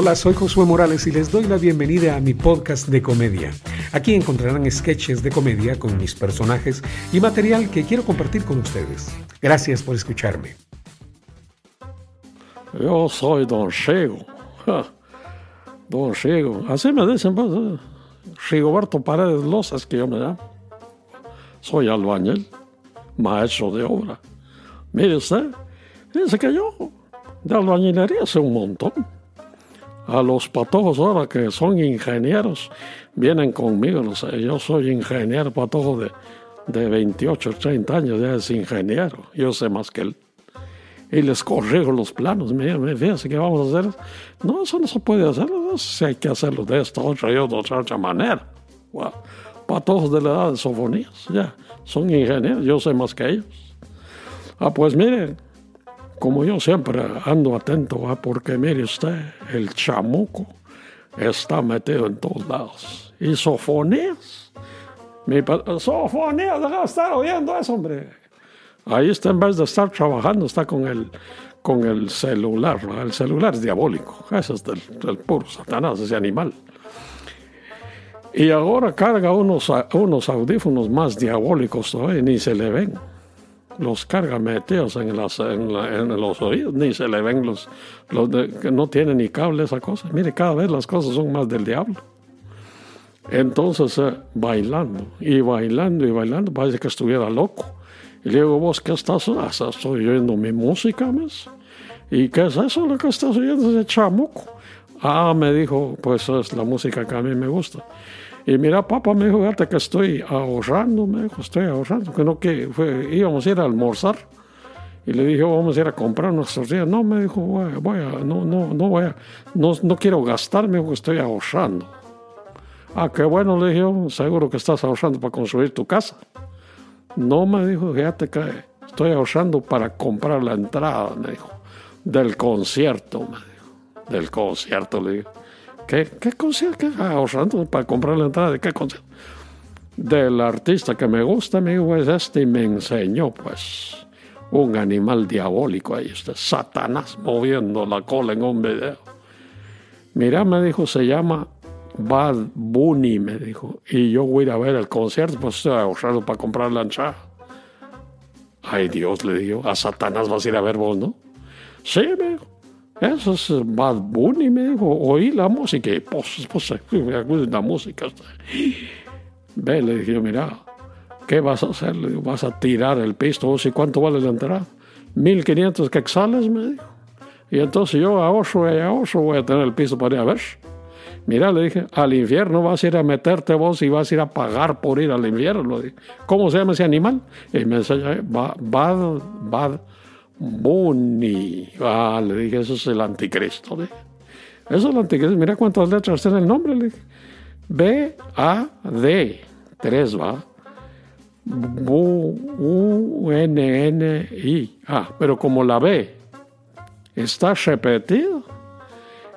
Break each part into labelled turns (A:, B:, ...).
A: Hola, soy Josué Morales y les doy la bienvenida a mi podcast de comedia. Aquí encontrarán sketches de comedia con mis personajes y material que quiero compartir con ustedes. Gracias por escucharme.
B: Yo soy Don Chego. Don Chego. Así me dicen, pues. eh. Rigoberto Paredes Lozas, que yo me llamo. Soy albañil, maestro de obra. Mire usted, dice que yo de albañilería sé un montón. A los patojos ahora que son ingenieros, vienen conmigo. no sé, yo soy ingeniero patojo de, de 28, 30 años, ya es ingeniero. Yo sé más que él y les corrijo los planos. Mira, mira, fíjense que vamos a hacer. No, eso no se puede hacer. Si hay que hacerlo de esta otra y otra, otra manera. Wow. Para todos de la edad de sofonías, ya. Son ingenieros, yo sé más que ellos. Ah, pues mire, como yo siempre ando atento, ah, porque mire usted, el chamuco está metido en todos lados. Y sofonías. Sofonías, deja de estar oyendo eso, hombre. Ahí está, en vez de estar trabajando, está con el, con el celular. El celular es diabólico. Ese es del, del puro Satanás, ese animal. Y ahora carga unos, unos audífonos más diabólicos todavía, ni se le ven. Los carga metidos en, las, en, la- en los oídos, ni se le ven los, los de- que no tienen ni cable esa cosa. Mire, cada vez las cosas son más del diablo. Entonces, eh, bailando, y bailando, y bailando, parece que estuviera loco. Y le digo, ¿vos qué estás? "Ah, Estoy oyendo mi música, mes. ¿Y qué es eso lo que estás oyendo, ese chamuco? Ah, me dijo, pues es la música que a mí me gusta. Y mira, papá me dijo, fíjate que estoy ahorrando, me dijo, estoy ahorrando, que no, que íbamos a ir a almorzar. Y le dije, vamos a ir a comprar nuestros días. No, me dijo, voy, a- no, no, no voy no, no quiero gastar, me dijo, estoy ahorrando. Ah, qué bueno, le dije, yo, seguro que estás ahorrando para construir tu casa. No, me dijo, fíjate que estoy ahorrando para comprar la entrada, me dijo, del concierto, me dijo, del concierto, le dije. ¿Qué, concierto? ¿Qué? Ah, ahorrando para comprar la entrada de qué concierto? Del artista que me gusta, me dijo, es este, y me enseñó, pues, un animal diabólico ahí, este Satanás moviendo la cola en un video. Mira, me dijo, se llama Bad Bunny, me dijo. Y yo voy a ir a ver el concierto, pues estoy ahorrando para comprar la entrada. Ay, Dios, le digo, a Satanás vas a ir a ver vos, ¿no? Sí, me dijo. Eso es Bad Bunny, me dijo. Oí la música y pues, pues, la música. Ve, le dije, mira, ¿qué vas a hacer? Le digo, vas a tirar el pisto. ¿Vos ¿Y cuánto vale la entrada? 1500 quetzales, me dijo. Y entonces yo ahorro y ahorro voy a tener el piso para ir a ver. Mira, le dije, al infierno vas a ir a meterte vos y vas a ir a pagar por ir al infierno. Le dije, ¿Cómo se llama ese animal? Y me enseñó, eh, Ba- Bad, Bad Bunny. Ah, le dije, eso es el anticristo. dije. Eso es el anticristo. Mira cuántas letras tiene el nombre. Le. B, A, D. Tres, va. Bu, U, N, N, I. Ah, pero como la B está repetida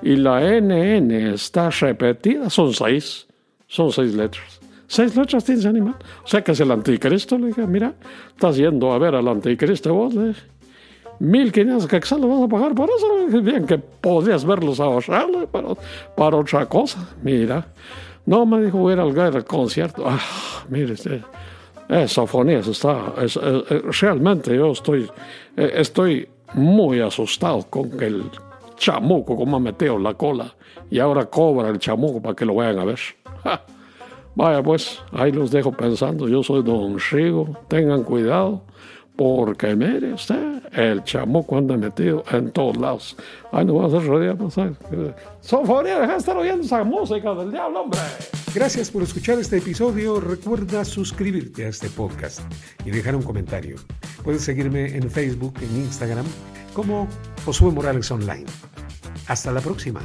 B: y la NN está repetida, son seis. Son seis letras. Seis letras tiene ese animal. O sea que es el anticristo. Le dije, mira, estás yendo a ver al anticristo vos. Le dije, 1500 quetzales vas a pagar por eso. Bien, que podrías verlos ahorrarle para, para otra cosa. Mira. No, me dijo, voy a ir al, concierto. Ah, mire, este, es sofonías, está, es- es- realmente yo estoy, eh, estoy muy asustado con el chamuco, como ha metido la cola, y ahora cobra el chamuco para que lo vayan a ver. Ja. Vaya pues, ahí los dejo pensando, yo soy Don Rigo, tengan cuidado, porque mire usted, el chamuco anda metido en todos lados. Ay, no vas a rodear, no sabes. Sofonía, deja de estar oyendo esa música del diablo, hombre.
A: Gracias por escuchar este episodio. Recuerda suscribirte a este podcast y dejar un comentario. Puedes seguirme en Facebook, en Instagram, como Josué Morales Online. Hasta la próxima.